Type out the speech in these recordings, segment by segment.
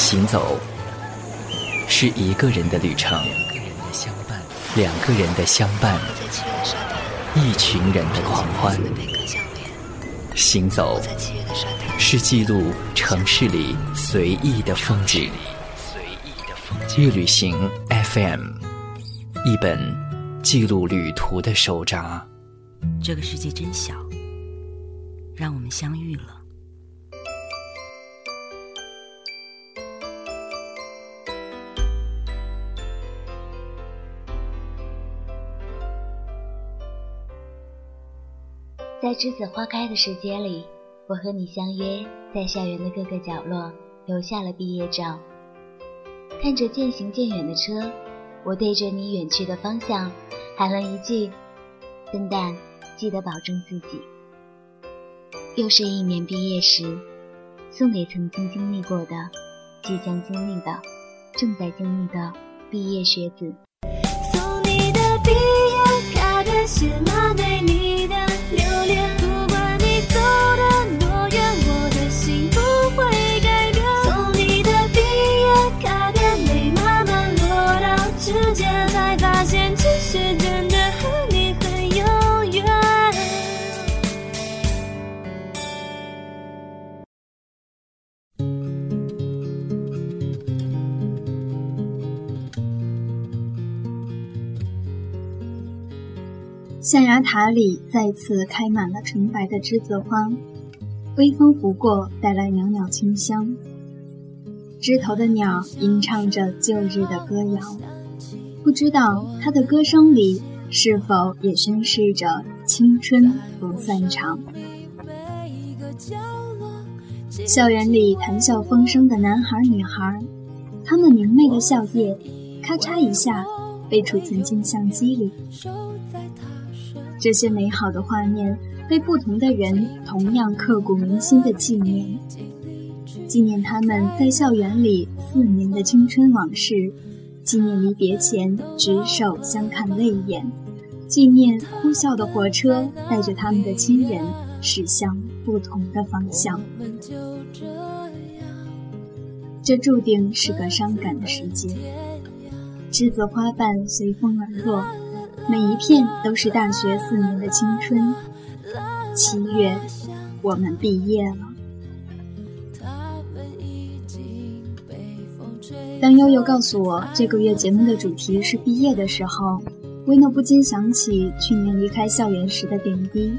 行走是一个人的旅程，两个人的相伴，一群人的狂欢。行走是记录城市里随意的风景。乐旅行 FM，一本记录旅途的手札。这个世界真小，让我们相遇了。在栀子花开的时间里，我和你相约在校园的各个角落，留下了毕业照。看着渐行渐远的车，我对着你远去的方向喊了一句：“笨蛋，记得保重自己。”又是一年毕业时，送给曾经经历过的、即将经历的、正在经历的毕业学子。送你的毕业卡片，写满对你的。流连，不管你走。象牙塔里再次开满了纯白的栀子花，微风拂过，带来袅袅清香。枝头的鸟吟唱着旧日的歌谣，不知道它的歌声里是否也宣示着青春不散场。校园里谈笑风生的男孩女孩，他们明媚的笑靥，咔嚓一下被储存进相机里。这些美好的画面被不同的人同样刻骨铭心的纪念，纪念他们在校园里四年的青春往事，纪念离别前执手相看泪眼，纪念呼啸的火车带着他们的亲人驶向不同的方向。这注定是个伤感的时节，栀子花瓣随风而落。每一片都是大学四年的青春。七月，我们毕业了。当悠悠告诉我这个月节目的主题是毕业的时候，维诺不禁想起去年离开校园时的点滴，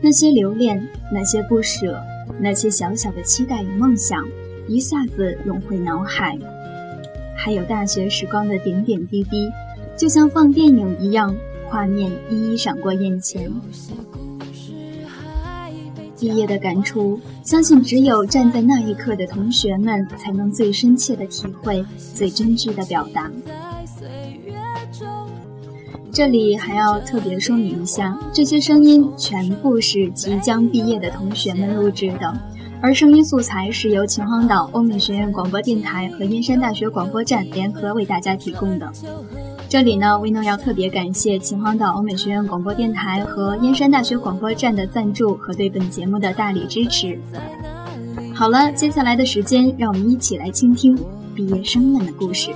那些留恋，那些不舍，那些小小的期待与梦想，一下子涌回脑海。还有大学时光的点点滴滴。就像放电影一样，画面一一闪过眼前。毕业的感触，相信只有站在那一刻的同学们才能最深切的体会，最真挚的表达。这里还要特别说明一下，这些声音全部是即将毕业的同学们录制的，而声音素材是由秦皇岛欧美学院广播电台和燕山大学广播站联合为大家提供的。这里呢，威诺要特别感谢秦皇岛欧美学院广播电台和燕山大学广播站的赞助和对本节目的大力支持。好了，接下来的时间，让我们一起来倾听毕业生们的故事。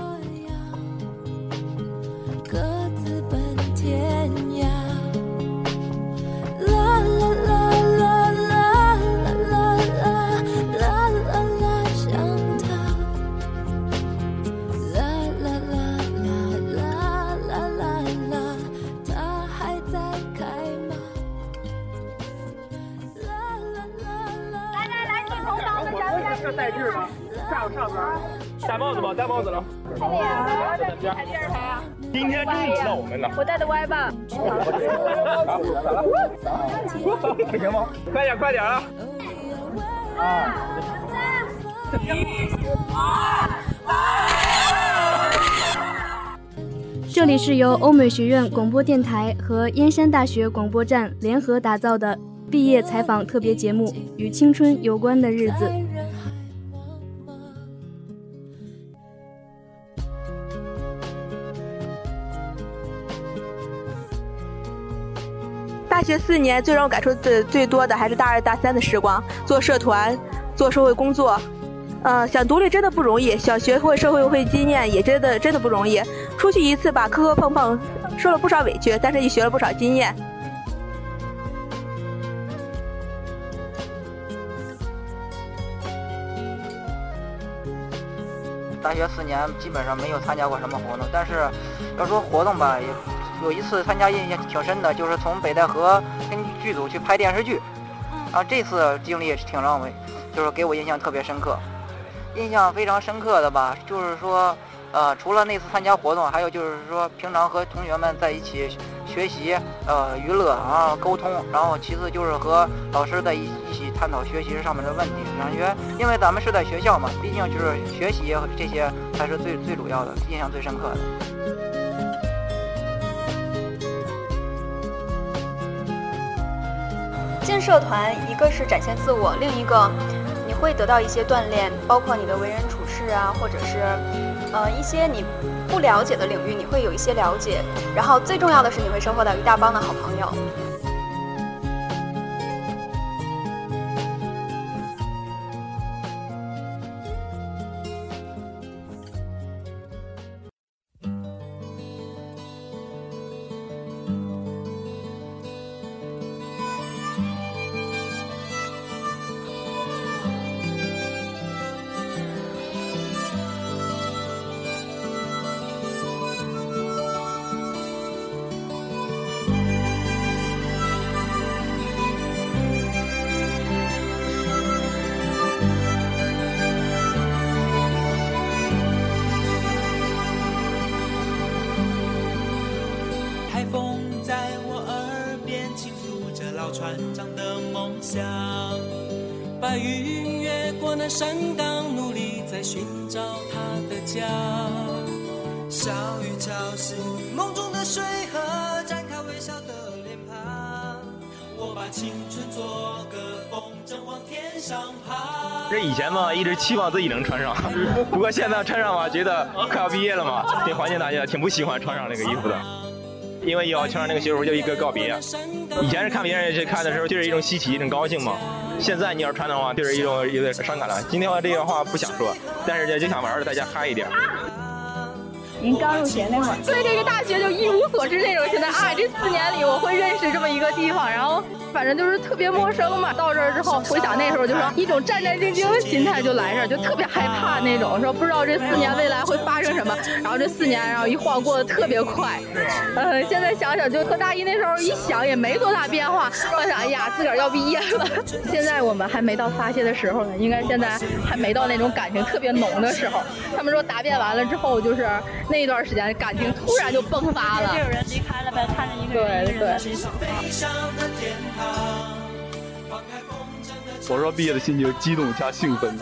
戴帽子吗？戴帽子了。开电啊！开电视台啊！今天终于到我们了。我带的歪吧。不行吗？快点，快点啊！二三一二这里是由欧美学院广播电台和燕山大学广播站联合打造的毕业采访特别节目《与青春有关的日子》。大学四年最让我感触最最多的还是大二大三的时光，做社团，做社会工作，呃，想独立真的不容易，想学会社会会经验也真的真的不容易。出去一次吧，磕磕碰碰，受了不少委屈，但是也学了不少经验。大学四年基本上没有参加过什么活动，但是要说活动吧，也有一次参加印象挺深的，就是从北戴河跟剧组去拍电视剧，然后这次经历也是挺让我，就是给我印象特别深刻。印象非常深刻的吧，就是说，呃，除了那次参加活动，还有就是说平常和同学们在一起学习，呃，娱乐，然后沟通，然后其次就是和老师在一一起探讨学习上面的问题。感觉因为咱们是在学校嘛，毕竟就是学习这些才是最最主要的，印象最深刻的。进社团，一个是展现自我，另一个。你会得到一些锻炼，包括你的为人处事啊，或者是，呃，一些你不了解的领域，你会有一些了解。然后最重要的是，你会收获到一大帮的好朋友。船长的梦想白云越过那山岗努力在寻找他的家小雨敲醒梦中的水喝展开微笑的脸庞我把青春做个风筝往天上爬这以前嘛一直期望自己能穿上不过现在穿上吧觉得快要毕业了嘛挺怀念大家挺不喜欢穿上那个衣服的。因为要穿上那个西服就一个告别。以前是看别人去看的时候，就是一种稀奇，一种高兴嘛。现在你要穿的话，就是一种有点伤感了。今天我这个话不想说，但是就想玩的大家嗨一点。您刚入学那会儿，对这个大学就一无所知那种。现在啊，这四年里我会认识这么一个地方，然后反正就是特别陌生嘛。到这儿之后，回想那时候，就说一种战战兢兢的心态就来这儿，就特别害怕那种，说不知道这四年未来会发生什么。然后这四年，然后一晃过得特别快。嗯，现在想想，就和大一那时候一想也没多大变化。我想，哎呀，自个儿要毕业了。现在我们还没到发泄的时候呢，应该现在还没到那种感情特别浓的时候。他们说答辩完了之后就是。那一段时间感情突然就迸发了，就有人离开了呗，看着一个人。对对。我说毕业的心情激动加兴奋。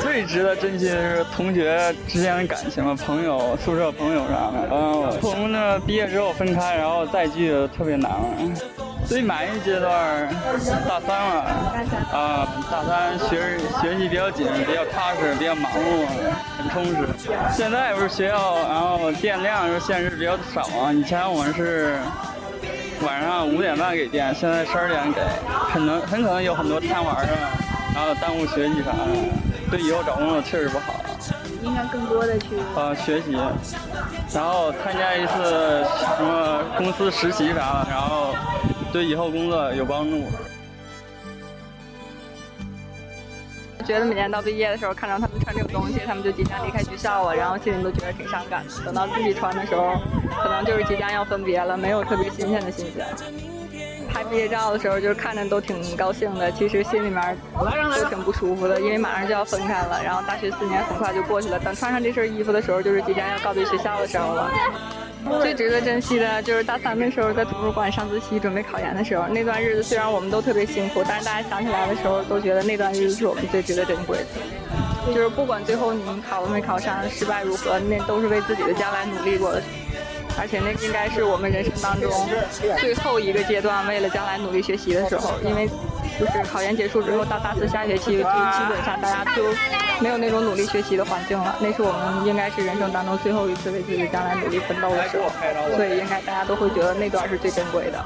最值得珍惜的是同学之间的感情嘛，朋友、宿舍朋友啥的。嗯，从那毕业之后分开，然后再聚特别难。最满意阶段大三了，啊，大三学学习比较紧，比较踏实，比较忙碌，很充实。现在不是学校，然后电量是限制比较少啊。以前我们是晚上五点半给电，现在十二点给，很能很可能有很多贪玩的，然后耽误学习啥的。对以后找工作确实不好，应该更多的去啊学习，然后参加一次什么公司实习啥的，然后对以后工作有帮助。觉得每年到毕业的时候，看到他们穿这个东西，他们就即将离开学校了，然后心里都觉得挺伤感的。等到自己穿的时候，可能就是即将要分别了，没有特别新鲜的心情。拍毕业照的时候，就是看着都挺高兴的，其实心里面都挺不舒服的，因为马上就要分开了。然后大学四年很快就过去了，等穿上这身衣服的时候，就是即将要告别学校的时候了。最值得珍惜的就是大三的时候，在图书馆上自习准备考研的时候，那段日子虽然我们都特别辛苦，但是大家想起来的时候，都觉得那段日子是我们最值得珍贵的。就是不管最后你考了没考上，失败如何，那都是为自己的将来努力过的。而且那应该是我们人生当中最后一个阶段，为了将来努力学习的时候。因为就是考研结束之后，到大四下学期，基本上大家就没有那种努力学习的环境了。那是我们应该是人生当中最后一次为自己将来努力奋斗的时候，所以应该大家都会觉得那段是最珍贵的。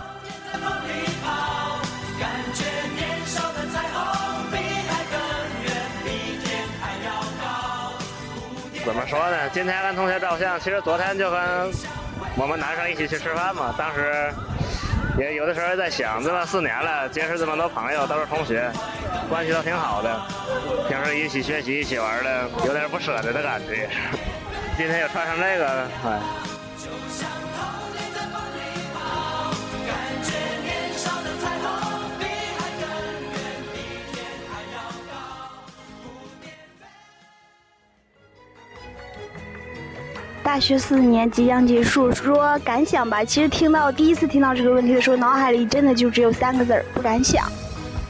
怎么说呢？今天跟同学照相，其实昨天就跟我们男生一起去吃饭嘛。当时也有的时候在想，这么四年了，结识这么多朋友，都是同学，关系都挺好的，平时一起学习、一起玩的，有点不舍得的感觉。今天又穿上这个，哎。大学四年即将结束，说感想吧。其实听到第一次听到这个问题的时候，脑海里真的就只有三个字儿：不敢想。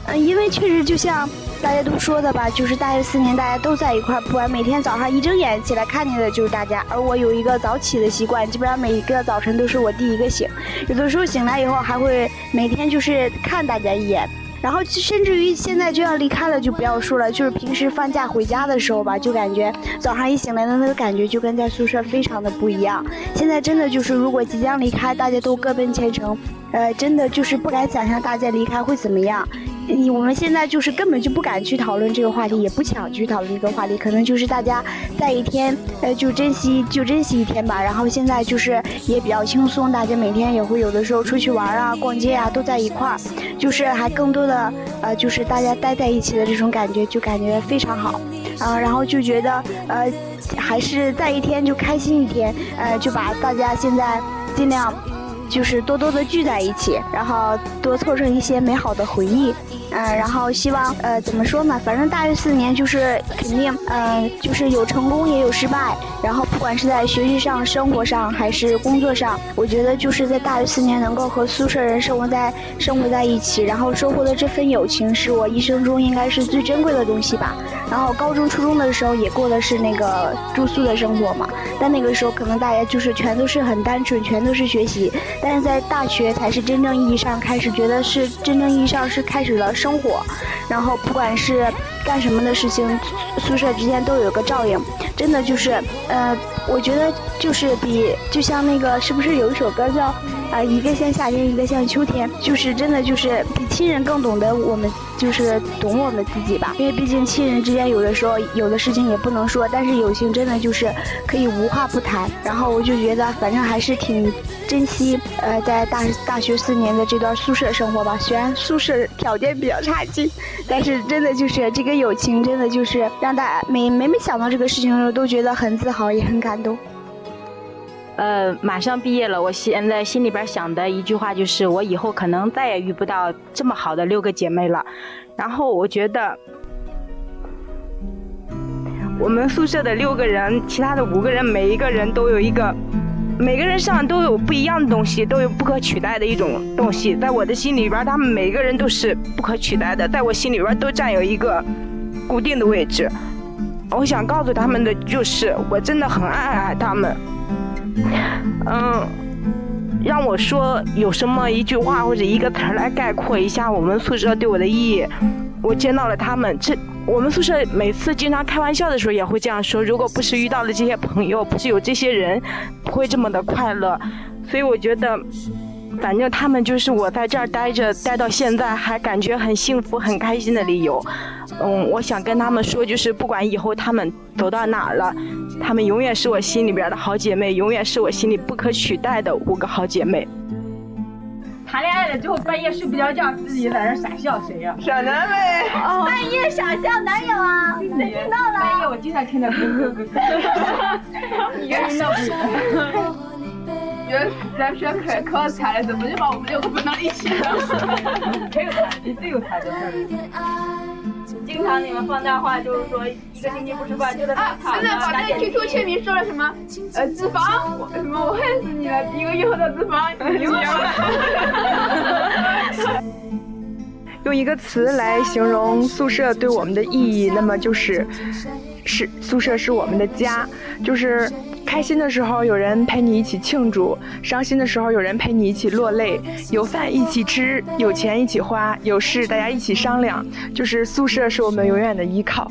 嗯，因为确实就像大家都说的吧，就是大学四年大家都在一块儿，不管每天早上一睁眼起来看见的就是大家。而我有一个早起的习惯，基本上每一个早晨都是我第一个醒，有的时候醒来以后还会每天就是看大家一眼。然后甚至于现在就要离开了，就不要说了。就是平时放假回家的时候吧，就感觉早上一醒来的那个感觉就跟在宿舍非常的不一样。现在真的就是，如果即将离开，大家都各奔前程，呃，真的就是不敢想象大家离开会怎么样。你我们现在就是根本就不敢去讨论这个话题，也不想去讨论这个话题。可能就是大家在一天，呃，就珍惜就珍惜一天吧。然后现在就是也比较轻松，大家每天也会有的时候出去玩啊、逛街啊，都在一块儿，就是还更多的呃，就是大家待在一起的这种感觉，就感觉非常好啊。然后就觉得呃，还是在一天就开心一天，呃，就把大家现在尽量就是多多的聚在一起，然后多凑成一些美好的回忆。嗯，然后希望呃怎么说呢？反正大学四年就是肯定，嗯，就是有成功也有失败。然后不管是在学习上、生活上还是工作上，我觉得就是在大学四年能够和宿舍人生活在生活在一起，然后收获的这份友情，是我一生中应该是最珍贵的东西吧。然后高中、初中的时候也过的是那个住宿的生活嘛，但那个时候可能大家就是全都是很单纯，全都是学习。但是在大学才是真正意义上开始觉得是真正意义上是开始了。生生活，然后不管是干什么的事情，宿舍之间都有个照应，真的就是，呃，我觉得就是比就像那个是不是有一首歌叫，啊，一个像夏天，一个像秋天，就是真的就是比亲人更懂得我们。就是懂我们自己吧，因为毕竟亲人之间有的时候有的事情也不能说，但是友情真的就是可以无话不谈。然后我就觉得，反正还是挺珍惜呃在大大学四年的这段宿舍生活吧。虽然宿舍条件比较差劲，但是真的就是这个友情，真的就是让大家每每每想到这个事情的时候，都觉得很自豪，也很感动。呃，马上毕业了，我现在心里边想的一句话就是，我以后可能再也遇不到这么好的六个姐妹了。然后我觉得，我们宿舍的六个人，其他的五个人，每一个人都有一个，每个人上都有不一样的东西，都有不可取代的一种东西。在我的心里边，他们每个人都是不可取代的，在我心里边都占有一个固定的位置。我想告诉他们的就是，我真的很爱爱他们。嗯，让我说有什么一句话或者一个词儿来概括一下我们宿舍对我的意义。我见到了他们，这我们宿舍每次经常开玩笑的时候也会这样说：如果不是遇到了这些朋友，不是有这些人，不会这么的快乐。所以我觉得。反正他们就是我在这儿待着待到现在还感觉很幸福很开心的理由。嗯，我想跟他们说，就是不管以后他们走到哪儿了，他们永远是我心里边的好姐妹，永远是我心里不可取代的五个好姐妹。谈恋爱了之后半夜睡不着觉，自己在那傻笑，谁呀？傻男呗。半夜傻笑哪有啊？谁听到了？半夜我经常听到哥哥哥。你听到不？觉得咱学可可有才了，怎么就把我们六个分到一起了？没有才，你最有才的事儿。经常你们放大话就是说一个星期不吃饭就在那躺着。现在把那 QQ 签名说了什么？呃，脂肪，什么我恨死你了，一个月后的脂肪，牛用一个词来形容宿舍对我们的意义，那么就是是宿舍是我们的家，就是。开心的时候有人陪你一起庆祝，伤心的时候有人陪你一起落泪，有饭一起吃，有钱一起花，有事大家一起商量，就是宿舍是我们永远的依靠。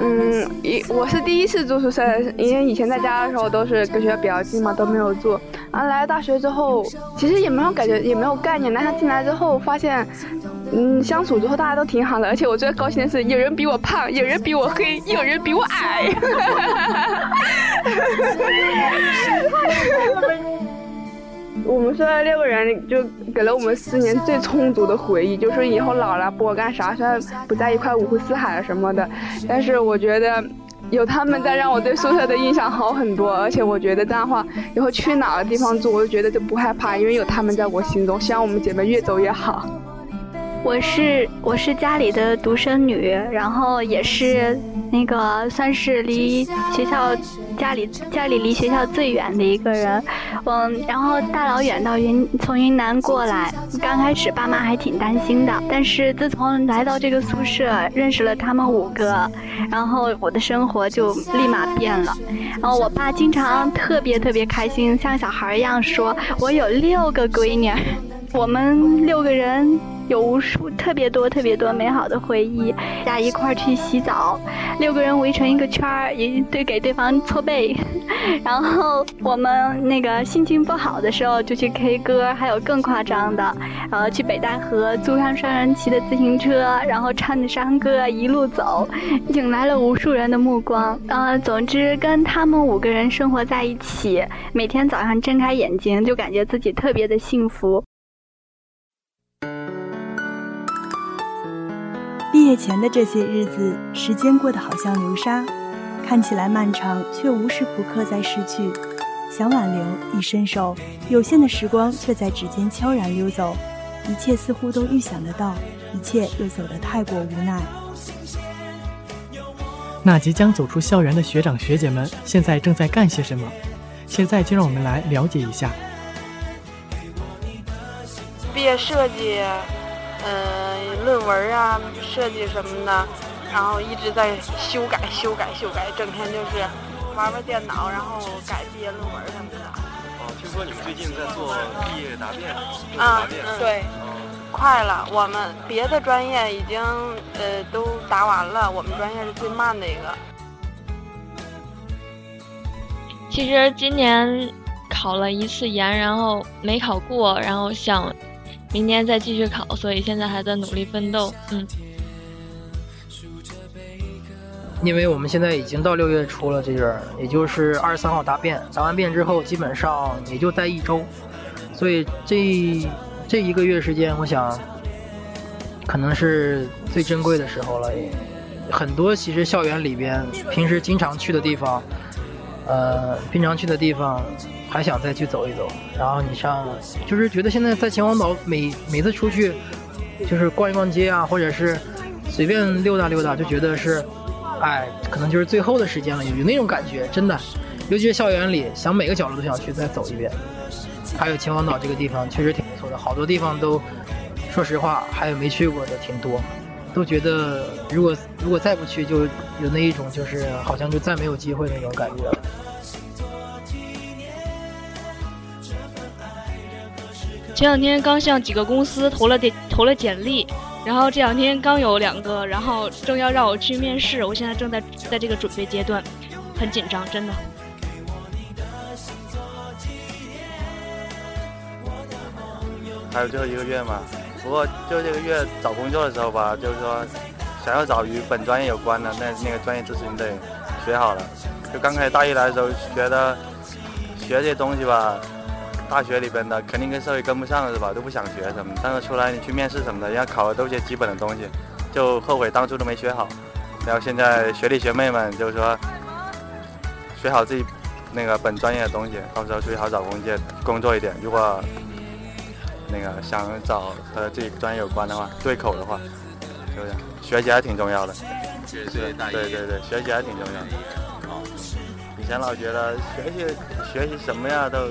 嗯，一我是第一次住宿舍，因为以前在家的时候都是跟学校比较近嘛，都没有住。然后来了大学之后，其实也没有感觉，也没有概念。但是进来之后发现，嗯，相处之后大家都挺好的，而且我最高兴的是，有人比我胖，有人比我黑，有人比我矮。我们说六个人就给了我们四年最充足的回忆，就是以后老了不管干啥，虽然不在一块五湖四海什么的，但是我觉得有他们在，让我对宿舍的印象好很多。而且我觉得这样的话，以后去哪个地方住，我就觉得就不害怕，因为有他们在我心中。希望我们姐妹越走越好。我是我是家里的独生女，然后也是那个算是离学校家里家里离学校最远的一个人，嗯，然后大老远到云从云南过来，刚开始爸妈还挺担心的，但是自从来到这个宿舍，认识了他们五个，然后我的生活就立马变了，然后我爸经常特别特别开心，像小孩一样说，我有六个闺女，我们六个人。有无数特别多特别多美好的回忆，大家一块儿去洗澡，六个人围成一个圈儿，也对给对方搓背，然后我们那个心情不好的时候就去 K 歌，还有更夸张的，呃，去北戴河租上双人骑的自行车，然后唱着山歌一路走，引来了无数人的目光。呃，总之跟他们五个人生活在一起，每天早上睁开眼睛就感觉自己特别的幸福。毕业前的这些日子，时间过得好像流沙，看起来漫长，却无时不刻在逝去。想挽留，一伸手，有限的时光却在指尖悄然溜走。一切似乎都预想得到，一切又走得太过无奈。那即将走出校园的学长学姐们，现在正在干些什么？现在就让我们来了解一下。毕业设计。嗯，论文啊，设计什么的，然后一直在修改、修改、修改，整天就是玩玩电脑，然后改毕业论文什么的。哦，听说你们最近在做毕业答辩？啊，对，快了。我们别的专业已经呃都答完了，我们专业是最慢的一个。其实今年考了一次研，然后没考过，然后想。明年再继续考，所以现在还在努力奋斗。嗯，因为我们现在已经到六月初了，这阵儿也就是二十三号答辩，答完辩之后基本上也就待一周，所以这这一个月时间，我想可能是最珍贵的时候了。很多其实校园里边平时经常去的地方，呃，平常去的地方。还想再去走一走，然后你上，就是觉得现在在秦皇岛每每次出去，就是逛一逛街啊，或者是随便溜达溜达，就觉得是，哎，可能就是最后的时间了，有那种感觉，真的，尤其是校园里，想每个角落都想去再走一遍。还有秦皇岛这个地方确实挺不错的，好多地方都，说实话还有没去过的挺多，都觉得如果如果再不去，就有那一种就是好像就再没有机会那种感觉了。前两天刚向几个公司投了点投了简历，然后这两天刚有两个，然后正要让我去面试，我现在正在在这个准备阶段，很紧张，真的。还有最后一个月嘛，不过就这个月找工作的时候吧，就是说想要找与本专业有关的，那那个专业知识你得学好了。就刚开始大一来的时候，觉得学这些东西吧。大学里边的肯定跟社会跟不上了是吧？都不想学什么，但是出来你去面试什么的，人家考的都是些基本的东西，就后悔当初都没学好。然后现在学弟学妹们就是说，学好自己那个本专业的东西，到时候出去好找工作工作一点。如果那个想找和自己专业有关的话，对口的话，是不是？学习还挺重要的。对对对，学习还挺重要的。哦，以前老觉得学习学习什么呀都。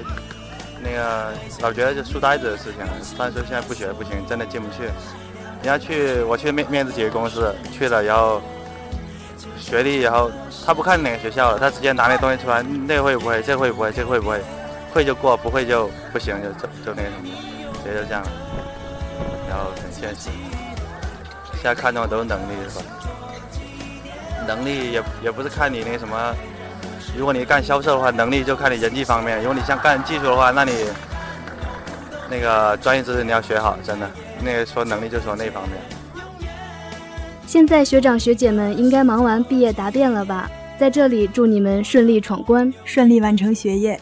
那个老觉得就书呆子的事情，但是现在不学不行，真的进不去。人家去，我去面面试几个公司，去了，然后学历，然后他不看哪个学校了，他直接拿那东西出来，那会不会，这会不会，这会不会，会就过，不会就不行，就就就那什么，直接就这样了。然后很现实，现在看重的都是能力，是吧？能力也也不是看你那什么。如果你干销售的话，能力就看你人际方面；如果你想干技术的话，那你那个专业知识你要学好，真的。那个说能力就说那方面。现在学长学姐们应该忙完毕业答辩了吧？在这里祝你们顺利闯关，顺利完成学业。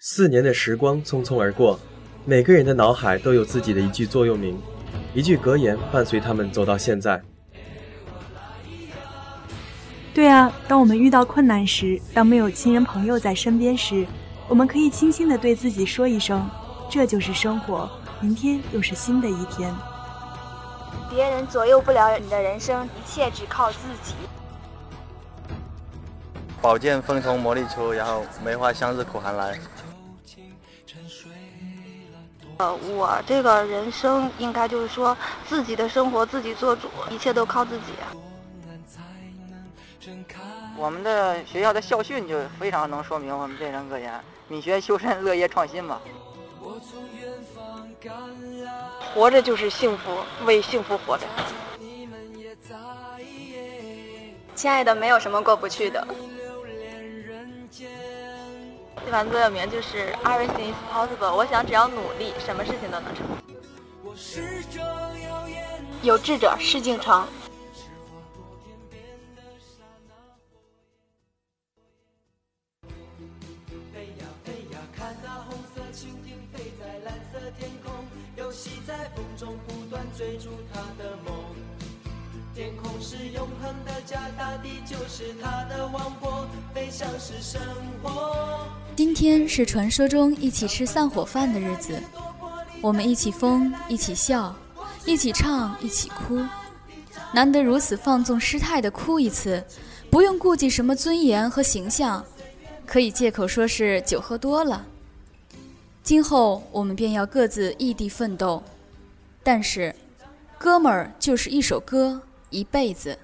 四年的时光匆匆而过，每个人的脑海都有自己的一句座右铭，一句格言伴随他们走到现在。对啊，当我们遇到困难时，当没有亲人朋友在身边时，我们可以轻轻地对自己说一声：“这就是生活，明天又是新的一天。”别人左右不了你的人生，一切只靠自己。宝剑锋从磨砺出，然后梅花香自苦寒来。呃，我这个人生应该就是说，自己的生活自己做主，一切都靠自己。我们的学校的校训就非常能说明我们这人格言：品学修身，乐业创新嘛。活着就是幸福，为幸福活着。亲爱的，没有什么过不去的。这版座右铭就是 Everything is possible。我想只要努力，什么事情都能成。有志者事竟成。天空是永恒的家，大地就是他的王国，飞翔是生活。今天是传说中一起吃散伙饭的日子，我们一起疯，一起笑，一起唱，一起哭，难得如此放纵失态的哭一次，不用顾忌什么尊严和形象，可以借口说是酒喝多了。今后我们便要各自异地奋斗，但是，哥们儿就是一首歌。一辈子。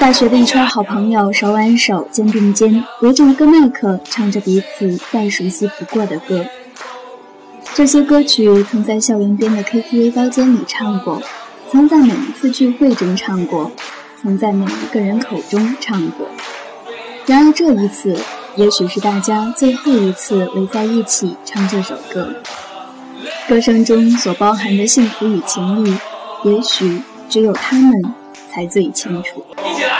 大学的一圈好朋友手挽手、肩并肩，围着一个麦克，唱着彼此再熟悉不过的歌。这些歌曲曾在校园边的 KTV 包间里唱过，曾在每一次聚会中唱过，曾在每一个人口中唱过。然而这一次，也许是大家最后一次围在一起唱这首歌。歌声中所包含的幸福与情谊，也许只有他们。才最清楚。一起来。